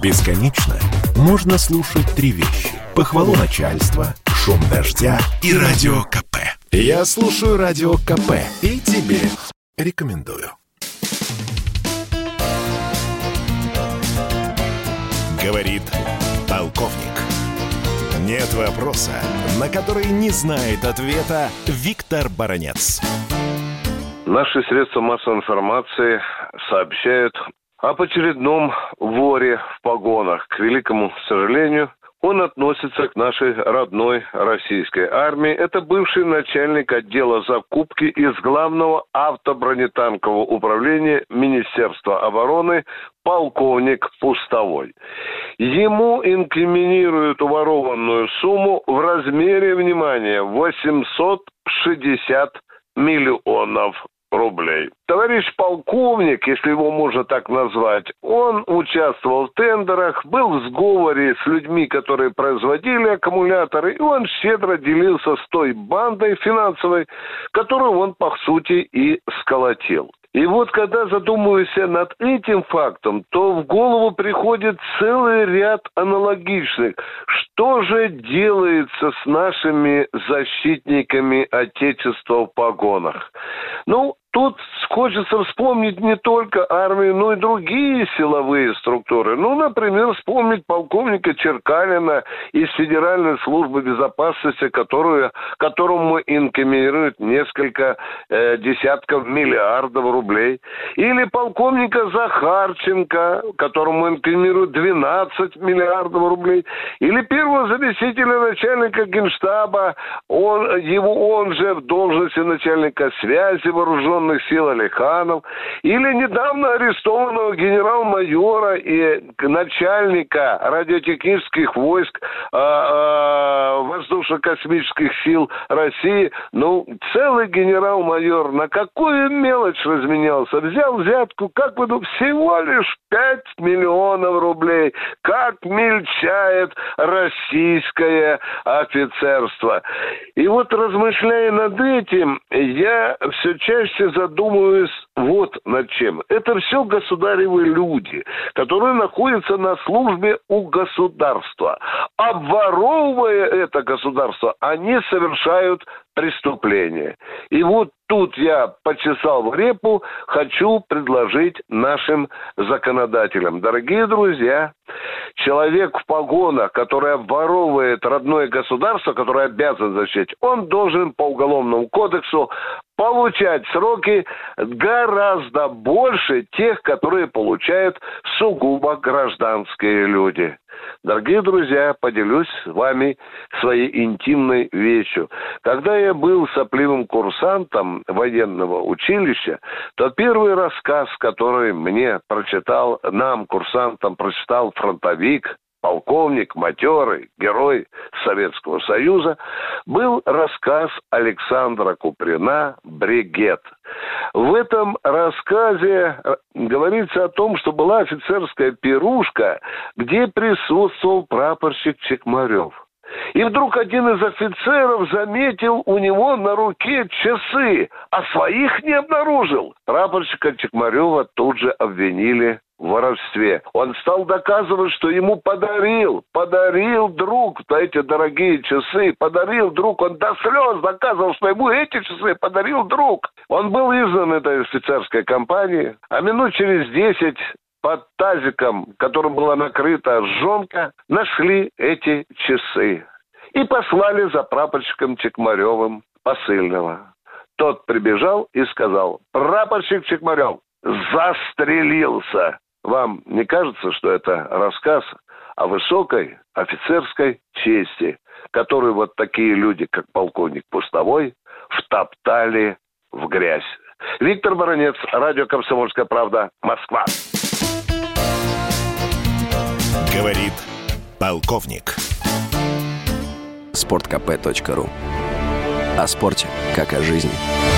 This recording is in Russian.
Бесконечно можно слушать три вещи. Похвалу начальства, шум дождя и радио КП. Я слушаю радио КП и тебе рекомендую. Говорит полковник. Нет вопроса, на который не знает ответа Виктор Баранец. Наши средства массовой информации сообщают об очередном воре в погонах. К великому сожалению, он относится к нашей родной российской армии. Это бывший начальник отдела закупки из главного автобронетанкового управления Министерства обороны полковник Пустовой. Ему инкриминируют уворованную сумму в размере, внимания, 860 миллионов рублей. Товарищ полковник, если его можно так назвать, он участвовал в тендерах, был в сговоре с людьми, которые производили аккумуляторы, и он щедро делился с той бандой финансовой, которую он, по сути, и сколотил. И вот когда задумываешься над этим фактом, то в голову приходит целый ряд аналогичных. Что же делается с нашими защитниками Отечества в погонах? Ну, Тут хочется вспомнить не только армию, но и другие силовые структуры. Ну, например, вспомнить полковника Черкалина из Федеральной службы безопасности, которую, которому инкриминируют несколько э, десятков миллиардов рублей. Или полковника Захарченко, которому инкриминируют 12 миллиардов рублей. Или первого заместителя начальника генштаба, он, его, он же в должности начальника связи вооруженных вооруженных сил Алиханов, или недавно арестованного генерал-майора и начальника радиотехнических войск э, э, воздушно-космических сил России, ну, целый генерал-майор на какую мелочь разменялся? Взял взятку, как вы думаете, всего лишь 5 миллионов рублей. Как мельчает российское офицерство. И вот размышляя над этим, я все чаще задумываюсь вот над чем. Это все государевы люди, которые находятся на службе у государства. Обворовывая это государство, они совершают преступление. И вот тут я почесал репу, хочу предложить нашим законодателям. Дорогие друзья, человек в погонах, который обворовывает родное государство, которое обязан защитить, он должен по уголовному кодексу получать сроки гораздо больше тех, которые получают сугубо гражданские люди. Дорогие друзья, поделюсь с вами своей интимной вещью. Когда я был сопливым курсантом военного училища, то первый рассказ, который мне прочитал, нам, курсантам, прочитал фронтовик, полковник, матерый, герой Советского Союза, был рассказ Александра Куприна «Бригет». В этом рассказе э, говорится о том, что была офицерская пирушка, где присутствовал прапорщик Чекмарев – и вдруг один из офицеров заметил у него на руке часы, а своих не обнаружил. Прапорщика Чекмарева тут же обвинили в воровстве. Он стал доказывать, что ему подарил, подарил друг эти дорогие часы, подарил друг, он до слез доказывал, что ему эти часы подарил друг. Он был изгнан этой офицерской компании, а минут через десять под тазиком, которым была накрыта жонка, нашли эти часы и послали за прапорщиком Чекмаревым посыльного. Тот прибежал и сказал, прапорщик Чекмарев застрелился. Вам не кажется, что это рассказ о высокой офицерской чести, которую вот такие люди, как полковник Пустовой, втоптали в грязь? Виктор Баранец, радио «Комсомольская правда», Москва. Говорит полковник. Спорткп.ру О спорте, как о жизни.